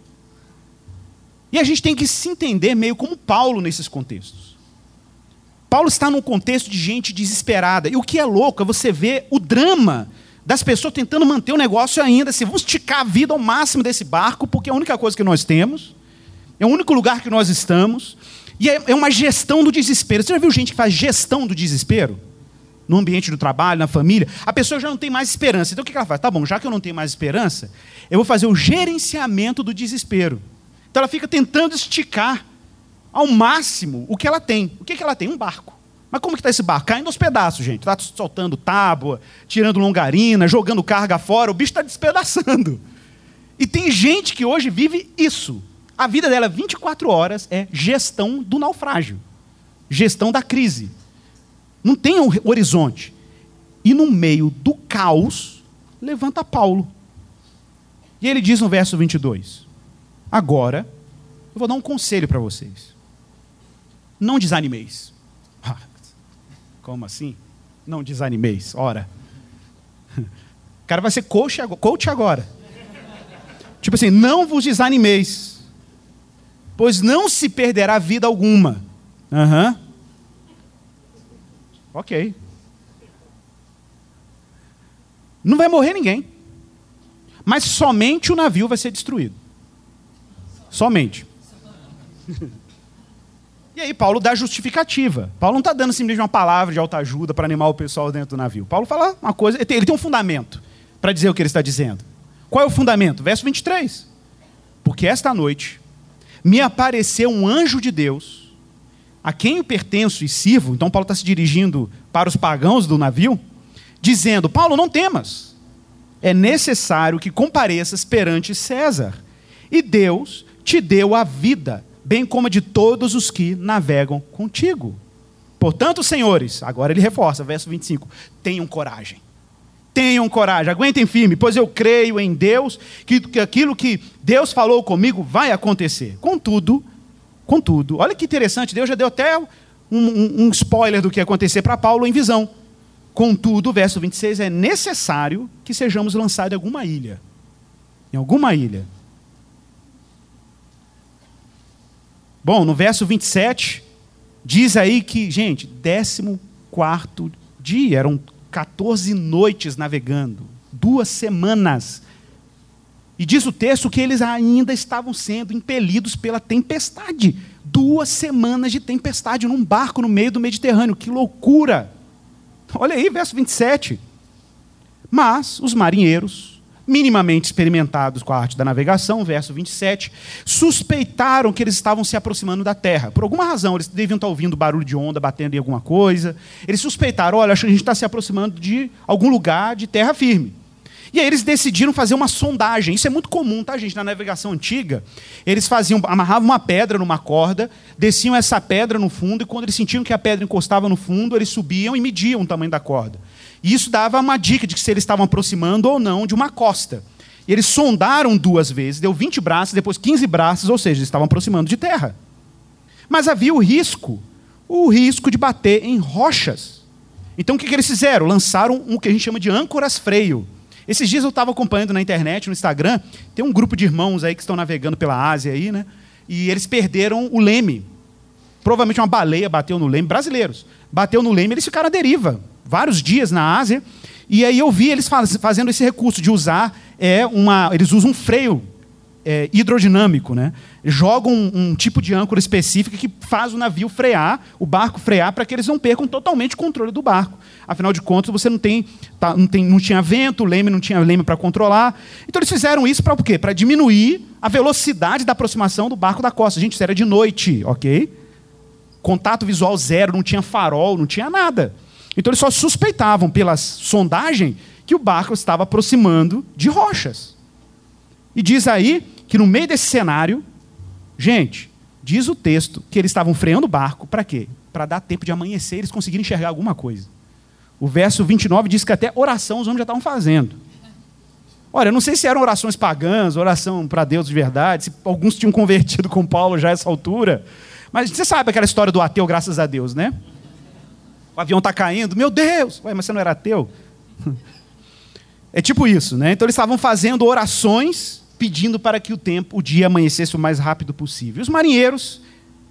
E a gente tem que se entender meio como Paulo nesses contextos. Paulo está num contexto de gente desesperada. E o que é louco é você ver o drama das pessoas tentando manter o negócio ainda, assim, vamos esticar a vida ao máximo desse barco, porque é a única coisa que nós temos, é o único lugar que nós estamos, e é, é uma gestão do desespero. Você já viu gente que faz gestão do desespero? No ambiente do trabalho, na família, a pessoa já não tem mais esperança. Então o que ela faz? Tá bom, já que eu não tenho mais esperança, eu vou fazer o gerenciamento do desespero. Então ela fica tentando esticar ao máximo o que ela tem. O que, que ela tem? Um barco. Mas como que está esse barco? Caindo aos pedaços, gente. Está soltando tábua, tirando longarina, jogando carga fora. O bicho está despedaçando. E tem gente que hoje vive isso. A vida dela, 24 horas, é gestão do naufrágio. Gestão da crise. Não tem um horizonte. E no meio do caos, levanta Paulo. E ele diz no verso 22: Agora, eu vou dar um conselho para vocês. Não desanimeis. Como assim? Não desanimeis, ora. O cara vai ser coach agora. Coach agora. Tipo assim, não vos desanimeis, pois não se perderá vida alguma. Uhum. Ok. Não vai morrer ninguém. Mas somente o navio vai ser destruído. Somente. E aí Paulo dá justificativa. Paulo não está dando simplesmente uma palavra de alta ajuda para animar o pessoal dentro do navio. Paulo fala uma coisa, ele tem, ele tem um fundamento para dizer o que ele está dizendo. Qual é o fundamento? Verso 23. Porque esta noite me apareceu um anjo de Deus, a quem eu pertenço e sirvo. Então Paulo está se dirigindo para os pagãos do navio, dizendo: Paulo, não temas. É necessário que compareças perante César. E Deus te deu a vida bem como de todos os que navegam contigo. Portanto, senhores, agora ele reforça, verso 25: tenham coragem. Tenham coragem, aguentem firme, pois eu creio em Deus que, que aquilo que Deus falou comigo vai acontecer. Contudo, contudo, olha que interessante, Deus já deu até um, um, um spoiler do que ia acontecer para Paulo em visão. Contudo, verso 26, é necessário que sejamos lançados em alguma ilha. Em alguma ilha Bom, no verso 27, diz aí que, gente, 14 dia, eram 14 noites navegando, duas semanas. E diz o texto que eles ainda estavam sendo impelidos pela tempestade. Duas semanas de tempestade num barco no meio do Mediterrâneo. Que loucura! Olha aí, verso 27. Mas os marinheiros minimamente experimentados com a arte da navegação, verso 27, suspeitaram que eles estavam se aproximando da terra. Por alguma razão, eles deviam estar ouvindo barulho de onda batendo em alguma coisa. Eles suspeitaram: olha, acho que a gente está se aproximando de algum lugar de terra firme. E aí eles decidiram fazer uma sondagem. Isso é muito comum, tá, gente? Na navegação antiga, eles faziam, amarravam uma pedra numa corda, desciam essa pedra no fundo, e quando eles sentiam que a pedra encostava no fundo, eles subiam e mediam o tamanho da corda. E isso dava uma dica de que se eles estavam aproximando ou não de uma costa. E eles sondaram duas vezes, deu 20 braços, depois 15 braços, ou seja, eles estavam aproximando de terra. Mas havia o risco, o risco de bater em rochas. Então o que, que eles fizeram? Lançaram o que a gente chama de âncoras freio. Esses dias eu estava acompanhando na internet, no Instagram, tem um grupo de irmãos aí que estão navegando pela Ásia aí, né? E eles perderam o leme. Provavelmente uma baleia bateu no leme, brasileiros. Bateu no leme, eles ficaram à deriva vários dias na Ásia, e aí eu vi eles faz, fazendo esse recurso de usar é, uma. Eles usam um freio é, hidrodinâmico, né? Jogam um, um, tipo de âncora específica que faz o navio frear, o barco frear, para que eles não percam totalmente o controle do barco. Afinal de contas, você não tem, tá, não, tem não tinha vento, o leme não tinha leme para controlar. Então eles fizeram isso para o quê? Para diminuir a velocidade da aproximação do barco da costa. Gente, isso era de noite, ok? Contato visual zero, não tinha farol, não tinha nada. Então eles só suspeitavam pela sondagem que o barco estava aproximando de rochas. E diz aí que no meio desse cenário, gente, diz o texto que eles estavam freando o barco para quê? Para dar tempo de amanhecer eles conseguirem enxergar alguma coisa. O verso 29 diz que até oração os homens já estavam fazendo. Olha, eu não sei se eram orações pagãs, oração para Deus de verdade, se alguns tinham convertido com Paulo já a essa altura. Mas você sabe aquela história do ateu, graças a Deus, né? O avião está caindo, meu Deus, Ué, mas você não era ateu? É tipo isso, né? Então eles estavam fazendo orações pedindo para que o tempo, o dia amanhecesse o mais rápido possível. Os marinheiros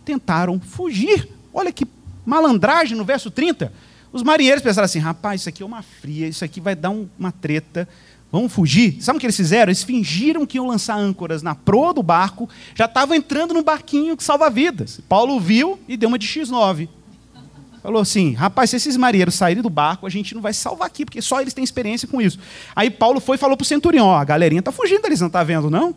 tentaram fugir. Olha que malandragem no verso 30. Os marinheiros pensaram assim: rapaz, isso aqui é uma fria, isso aqui vai dar um, uma treta, vamos fugir. Sabe o que eles fizeram? Eles fingiram que iam lançar âncoras na proa do barco, já estavam entrando no barquinho que salva vidas. Paulo viu e deu uma de X9 falou assim: rapaz, se esses marinheiros saírem do barco, a gente não vai salvar aqui, porque só eles têm experiência com isso. Aí Paulo foi e falou para o centurião: ó, a galerinha está fugindo, eles não tá vendo, não?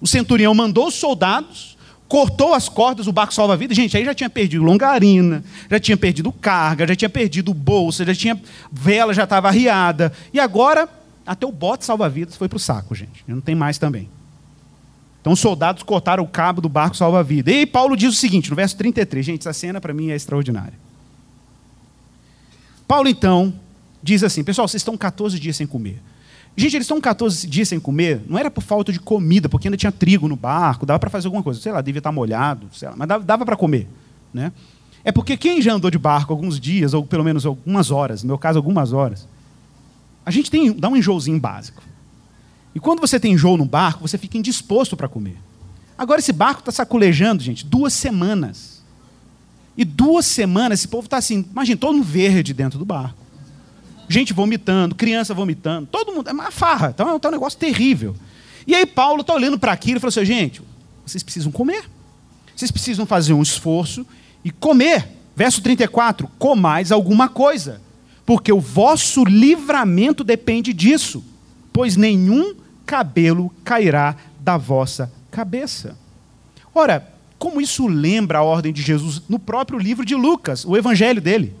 O centurião mandou os soldados, cortou as cordas, o barco salva-vida. Gente, aí já tinha perdido longarina, já tinha perdido carga, já tinha perdido bolsa, já tinha vela, já estava arriada. E agora, até o bote salva-vidas foi para o saco, gente. Não tem mais também. Então os soldados cortaram o cabo do barco salva-vida. E Paulo diz o seguinte, no verso 33, gente, essa cena para mim é extraordinária. Paulo, então, diz assim: pessoal, vocês estão 14 dias sem comer. Gente, eles estão 14 dias sem comer, não era por falta de comida, porque ainda tinha trigo no barco, dava para fazer alguma coisa, sei lá, devia estar molhado, sei lá, mas dava, dava para comer. Né? É porque quem já andou de barco alguns dias, ou pelo menos algumas horas, no meu caso, algumas horas, a gente tem, dá um enjoozinho básico. E quando você tem enjoo no barco, você fica indisposto para comer. Agora esse barco está saculejando, gente, duas semanas. Duas semanas, esse povo está assim, imagina, todo mundo verde dentro do barco. Gente vomitando, criança vomitando, todo mundo, é uma farra, então é um negócio terrível. E aí Paulo está olhando para aquilo e falou assim, gente, vocês precisam comer. Vocês precisam fazer um esforço e comer. Verso 34: comais alguma coisa, porque o vosso livramento depende disso, pois nenhum cabelo cairá da vossa cabeça. Ora, como isso lembra a ordem de Jesus no próprio livro de Lucas, o evangelho dele.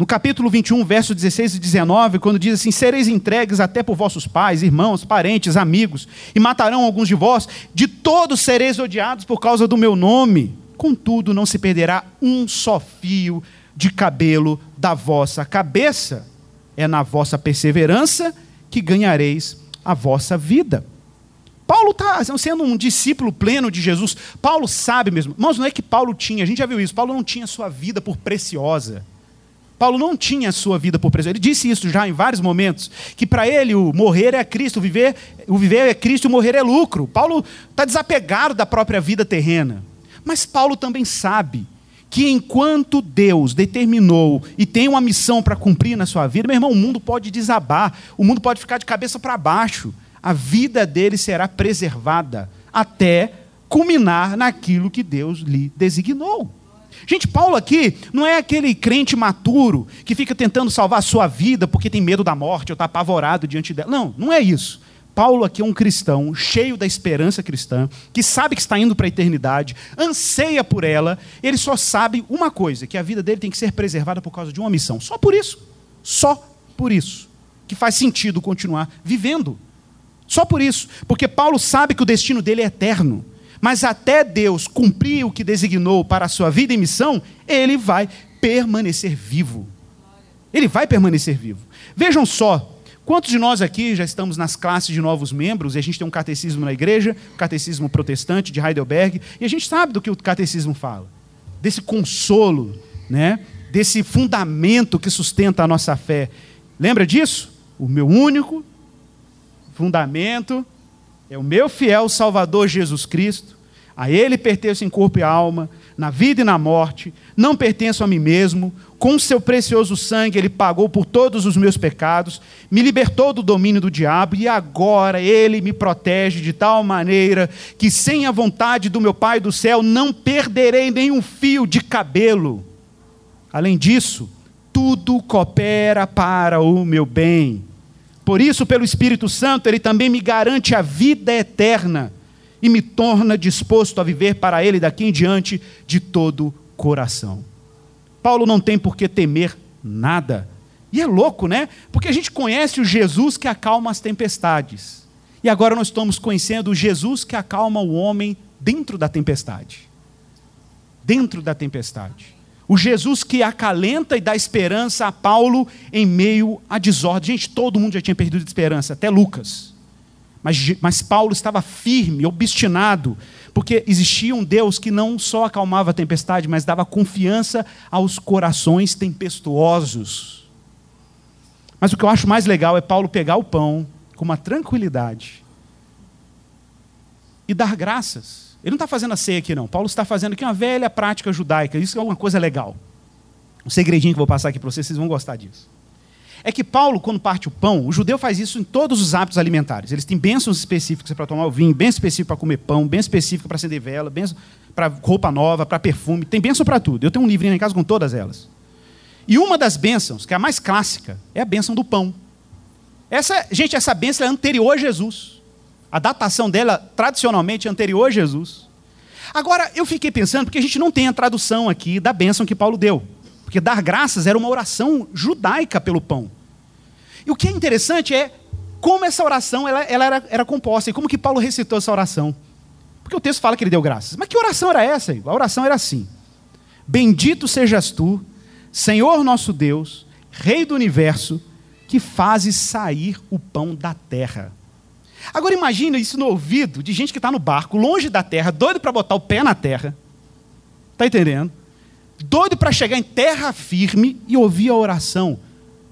No capítulo 21, versos 16 e 19, quando diz assim: Sereis entregues até por vossos pais, irmãos, parentes, amigos, e matarão alguns de vós, de todos sereis odiados por causa do meu nome. Contudo, não se perderá um só fio de cabelo da vossa cabeça. É na vossa perseverança que ganhareis a vossa vida. Paulo está sendo um discípulo pleno de Jesus. Paulo sabe mesmo. Irmãos, não é que Paulo tinha, a gente já viu isso, Paulo não tinha sua vida por preciosa. Paulo não tinha sua vida por preciosa. Ele disse isso já em vários momentos, que para ele o morrer é Cristo, o viver, o viver é Cristo o morrer é lucro. Paulo está desapegado da própria vida terrena. Mas Paulo também sabe que enquanto Deus determinou e tem uma missão para cumprir na sua vida, meu irmão, o mundo pode desabar, o mundo pode ficar de cabeça para baixo. A vida dele será preservada até culminar naquilo que Deus lhe designou. Gente, Paulo aqui não é aquele crente maturo que fica tentando salvar a sua vida porque tem medo da morte ou está apavorado diante dela. Não, não é isso. Paulo aqui é um cristão cheio da esperança cristã, que sabe que está indo para a eternidade, anseia por ela, ele só sabe uma coisa, que a vida dele tem que ser preservada por causa de uma missão. Só por isso. Só por isso. Que faz sentido continuar vivendo. Só por isso. Porque Paulo sabe que o destino dele é eterno. Mas até Deus cumprir o que designou para a sua vida e missão, ele vai permanecer vivo. Ele vai permanecer vivo. Vejam só, Quantos de nós aqui já estamos nas classes de novos membros, e a gente tem um catecismo na igreja, o catecismo protestante de Heidelberg, e a gente sabe do que o catecismo fala, desse consolo, né? desse fundamento que sustenta a nossa fé. Lembra disso? O meu único fundamento é o meu fiel Salvador Jesus Cristo, a Ele pertence em corpo e alma, na vida e na morte, não pertenço a mim mesmo, com seu precioso sangue ele pagou por todos os meus pecados, me libertou do domínio do diabo e agora ele me protege de tal maneira que, sem a vontade do meu Pai do céu, não perderei nenhum fio de cabelo. Além disso, tudo coopera para o meu bem. Por isso, pelo Espírito Santo, ele também me garante a vida eterna e me torna disposto a viver para Ele daqui em diante de todo coração. Paulo não tem por que temer nada. E é louco, né? Porque a gente conhece o Jesus que acalma as tempestades. E agora nós estamos conhecendo o Jesus que acalma o homem dentro da tempestade. Dentro da tempestade. O Jesus que acalenta e dá esperança a Paulo em meio à desordem. Gente, todo mundo já tinha perdido esperança, até Lucas. Mas, mas Paulo estava firme, obstinado, porque existia um Deus que não só acalmava a tempestade, mas dava confiança aos corações tempestuosos. Mas o que eu acho mais legal é Paulo pegar o pão com uma tranquilidade e dar graças. Ele não está fazendo a ceia aqui, não. Paulo está fazendo aqui uma velha prática judaica. Isso é uma coisa legal. Um segredinho que eu vou passar aqui para vocês, vocês vão gostar disso. É que Paulo, quando parte o pão, o judeu faz isso em todos os hábitos alimentares. Eles têm bênçãos específicas para tomar o vinho, bênção específica para comer pão, bênção específica para acender vela, bênção para roupa nova, para perfume. Tem bênção para tudo. Eu tenho um livrinho em casa com todas elas. E uma das bênçãos, que é a mais clássica, é a bênção do pão. Essa, gente, essa bênção é anterior a Jesus. A datação dela, tradicionalmente, é anterior a Jesus. Agora, eu fiquei pensando, porque a gente não tem a tradução aqui da bênção que Paulo deu. Porque dar graças era uma oração judaica pelo pão. E o que é interessante é como essa oração ela, ela era, era, composta e como que Paulo recitou essa oração. Porque o texto fala que ele deu graças. Mas que oração era essa? A oração era assim: Bendito sejas tu, Senhor nosso Deus, Rei do universo, que fazes sair o pão da terra. Agora imagina isso no ouvido de gente que está no barco, longe da terra, doido para botar o pé na terra. Está entendendo? doido para chegar em terra firme e ouvir a oração.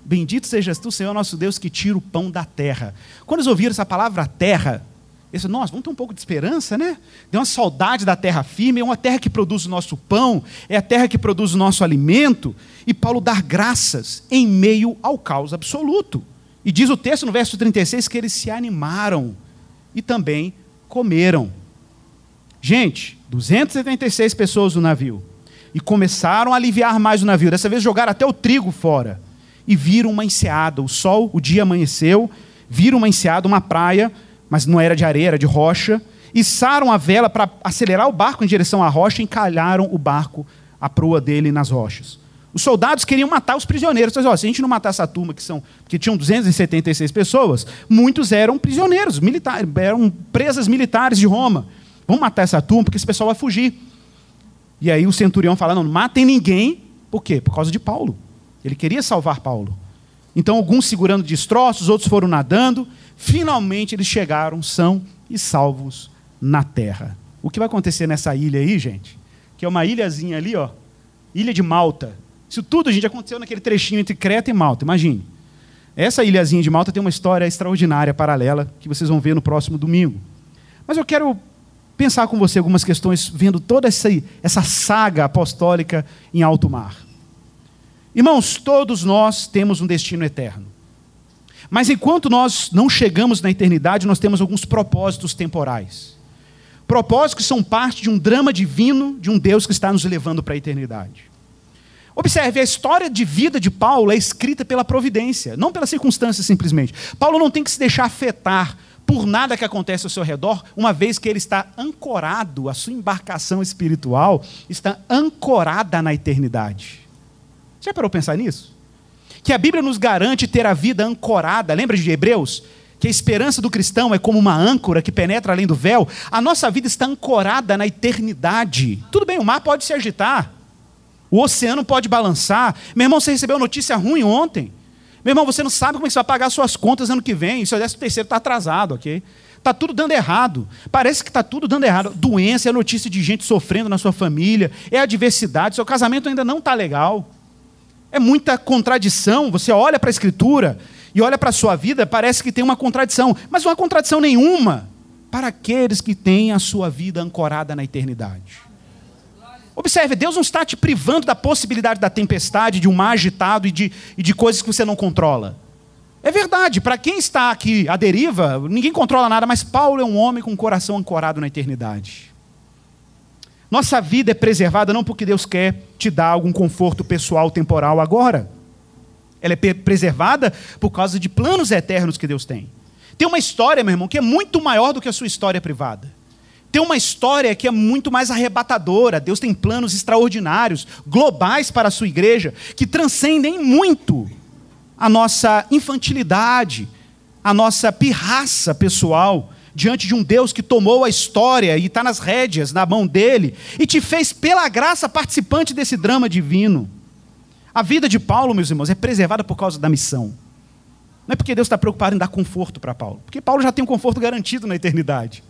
Bendito sejas tu, Senhor nosso Deus, que tira o pão da terra. Quando eles ouviram essa palavra terra, eles disseram, nossa, vamos ter um pouco de esperança, né? Deu uma saudade da terra firme, é uma terra que produz o nosso pão, é a terra que produz o nosso alimento. E Paulo dá graças em meio ao caos absoluto. E diz o texto no verso 36 que eles se animaram e também comeram. Gente, 276 pessoas no navio. E começaram a aliviar mais o navio. Dessa vez jogaram até o trigo fora. E viram uma enseada. O sol, o dia amanheceu. Viram uma enseada, uma praia, mas não era de areia, era de rocha. Içaram a vela para acelerar o barco em direção à rocha e encalharam o barco, a proa dele nas rochas. Os soldados queriam matar os prisioneiros. Então, se a gente não matar essa turma, que, são, que tinham 276 pessoas, muitos eram prisioneiros, militares, eram presas militares de Roma. Vamos matar essa turma, porque esse pessoal vai fugir. E aí o centurião fala: não, não matem ninguém. Por quê? Por causa de Paulo. Ele queria salvar Paulo. Então, alguns segurando destroços, outros foram nadando. Finalmente, eles chegaram são e salvos na terra. O que vai acontecer nessa ilha aí, gente? Que é uma ilhazinha ali, ó, ilha de Malta. Isso tudo, gente, aconteceu naquele trechinho entre Creta e Malta. Imagine. Essa ilhazinha de Malta tem uma história extraordinária, paralela, que vocês vão ver no próximo domingo. Mas eu quero pensar com você algumas questões, vendo toda essa, essa saga apostólica em alto mar. Irmãos, todos nós temos um destino eterno. Mas enquanto nós não chegamos na eternidade, nós temos alguns propósitos temporais. Propósitos que são parte de um drama divino de um Deus que está nos levando para a eternidade. Observe, a história de vida de Paulo é escrita pela providência, não pela circunstância simplesmente. Paulo não tem que se deixar afetar por nada que acontece ao seu redor, uma vez que ele está ancorado, a sua embarcação espiritual está ancorada na eternidade. Já parou pensar nisso? Que a Bíblia nos garante ter a vida ancorada. Lembra de Hebreus? Que a esperança do cristão é como uma âncora que penetra além do véu. A nossa vida está ancorada na eternidade. Tudo bem, o mar pode se agitar, o oceano pode balançar. Meu irmão, você recebeu notícia ruim ontem. Meu irmão, você não sabe como é que você vai pagar suas contas ano que vem. Seu décimo terceiro está atrasado, ok? Está tudo dando errado. Parece que está tudo dando errado. Doença é notícia de gente sofrendo na sua família, é adversidade, seu casamento ainda não está legal. É muita contradição. Você olha para a Escritura e olha para a sua vida, parece que tem uma contradição, mas não há contradição nenhuma para aqueles que têm a sua vida ancorada na eternidade. Observe, Deus não está te privando da possibilidade da tempestade, de um mar agitado e de, e de coisas que você não controla. É verdade, para quem está aqui à deriva, ninguém controla nada, mas Paulo é um homem com o coração ancorado na eternidade. Nossa vida é preservada não porque Deus quer te dar algum conforto pessoal temporal agora. Ela é preservada por causa de planos eternos que Deus tem. Tem uma história, meu irmão, que é muito maior do que a sua história privada. Tem uma história que é muito mais arrebatadora. Deus tem planos extraordinários, globais para a sua igreja, que transcendem muito a nossa infantilidade, a nossa pirraça pessoal diante de um Deus que tomou a história e está nas rédeas na mão dele e te fez, pela graça, participante desse drama divino. A vida de Paulo, meus irmãos, é preservada por causa da missão. Não é porque Deus está preocupado em dar conforto para Paulo, porque Paulo já tem um conforto garantido na eternidade.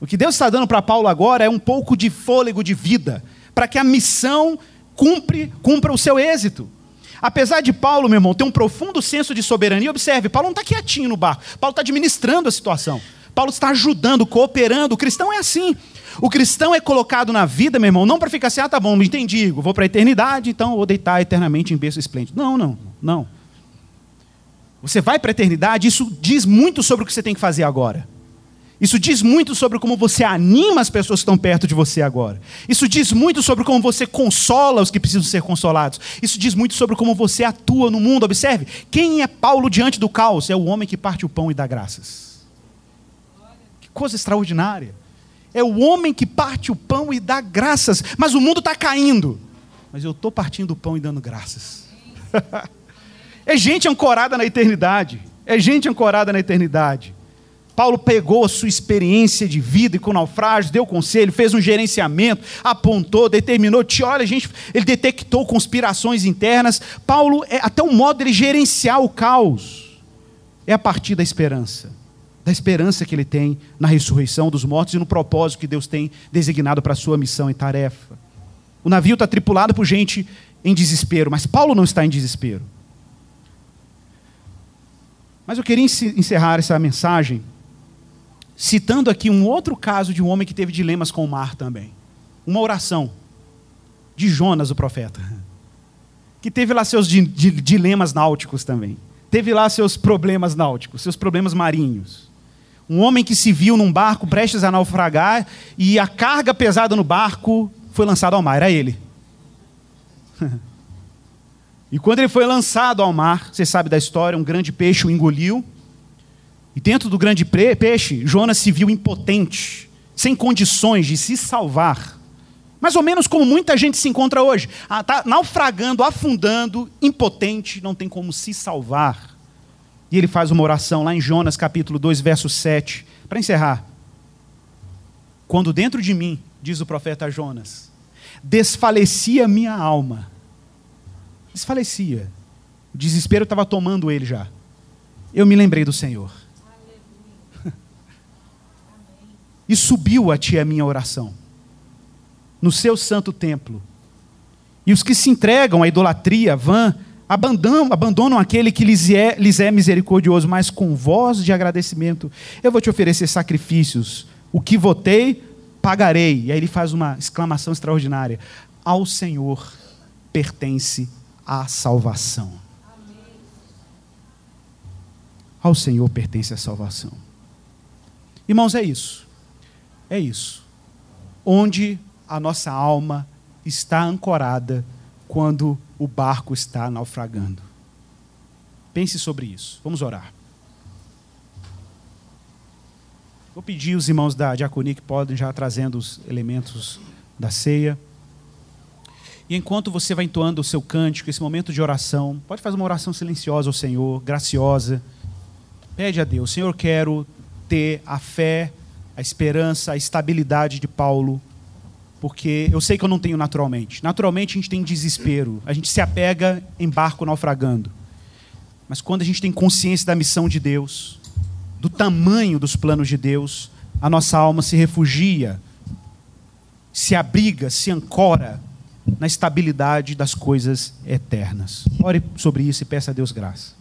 O que Deus está dando para Paulo agora é um pouco de fôlego de vida, para que a missão cumpre, cumpra o seu êxito. Apesar de Paulo, meu irmão, ter um profundo senso de soberania, observe, Paulo não está quietinho no barco, Paulo está administrando a situação. Paulo está ajudando, cooperando. O cristão é assim. O cristão é colocado na vida, meu irmão, não para ficar assim, ah, tá bom, entendi, vou para a eternidade, então vou deitar eternamente em berço esplêndido. Não, não, não. Você vai para a eternidade, isso diz muito sobre o que você tem que fazer agora. Isso diz muito sobre como você anima as pessoas que estão perto de você agora. Isso diz muito sobre como você consola os que precisam ser consolados. Isso diz muito sobre como você atua no mundo. Observe, quem é Paulo diante do caos? É o homem que parte o pão e dá graças. Que coisa extraordinária. É o homem que parte o pão e dá graças. Mas o mundo está caindo. Mas eu estou partindo o pão e dando graças. é gente ancorada na eternidade. É gente ancorada na eternidade. Paulo pegou a sua experiência de vida e com naufrágio, deu conselho, fez um gerenciamento, apontou, determinou, olha, gente, ele detectou conspirações internas. Paulo, é até um modo de gerenciar o caos, é a partir da esperança. Da esperança que ele tem na ressurreição dos mortos e no propósito que Deus tem designado para a sua missão e tarefa. O navio está tripulado por gente em desespero, mas Paulo não está em desespero. Mas eu queria encerrar essa mensagem citando aqui um outro caso de um homem que teve dilemas com o mar também. Uma oração de Jonas, o profeta, que teve lá seus di di dilemas náuticos também. Teve lá seus problemas náuticos, seus problemas marinhos. Um homem que se viu num barco prestes a naufragar e a carga pesada no barco foi lançada ao mar. Era ele. e quando ele foi lançado ao mar, você sabe da história, um grande peixe o engoliu. E dentro do grande peixe, Jonas se viu impotente, sem condições de se salvar. Mais ou menos como muita gente se encontra hoje. Está naufragando, afundando, impotente, não tem como se salvar. E ele faz uma oração lá em Jonas capítulo 2, verso 7, para encerrar. Quando dentro de mim, diz o profeta Jonas, desfalecia minha alma. Desfalecia. O desespero estava tomando ele já. Eu me lembrei do Senhor e subiu a ti a minha oração, no seu santo templo. E os que se entregam à idolatria vã, abandonam, abandonam aquele que lhes é, lhes é misericordioso, mas com voz de agradecimento, eu vou te oferecer sacrifícios, o que votei, pagarei. E aí ele faz uma exclamação extraordinária: Ao Senhor pertence a salvação. Ao Senhor pertence a salvação. Irmãos, é isso. É isso. Onde a nossa alma está ancorada quando o barco está naufragando. Pense sobre isso. Vamos orar. Vou pedir os irmãos da diaconia que podem já trazendo os elementos da ceia. E enquanto você vai entoando o seu cântico, esse momento de oração, pode fazer uma oração silenciosa ao Senhor, graciosa. Pede a Deus, Senhor, quero ter a fé a esperança, a estabilidade de Paulo, porque eu sei que eu não tenho naturalmente. Naturalmente a gente tem desespero, a gente se apega em barco naufragando. Mas quando a gente tem consciência da missão de Deus, do tamanho dos planos de Deus, a nossa alma se refugia, se abriga, se ancora na estabilidade das coisas eternas. Ore sobre isso e peça a Deus graça.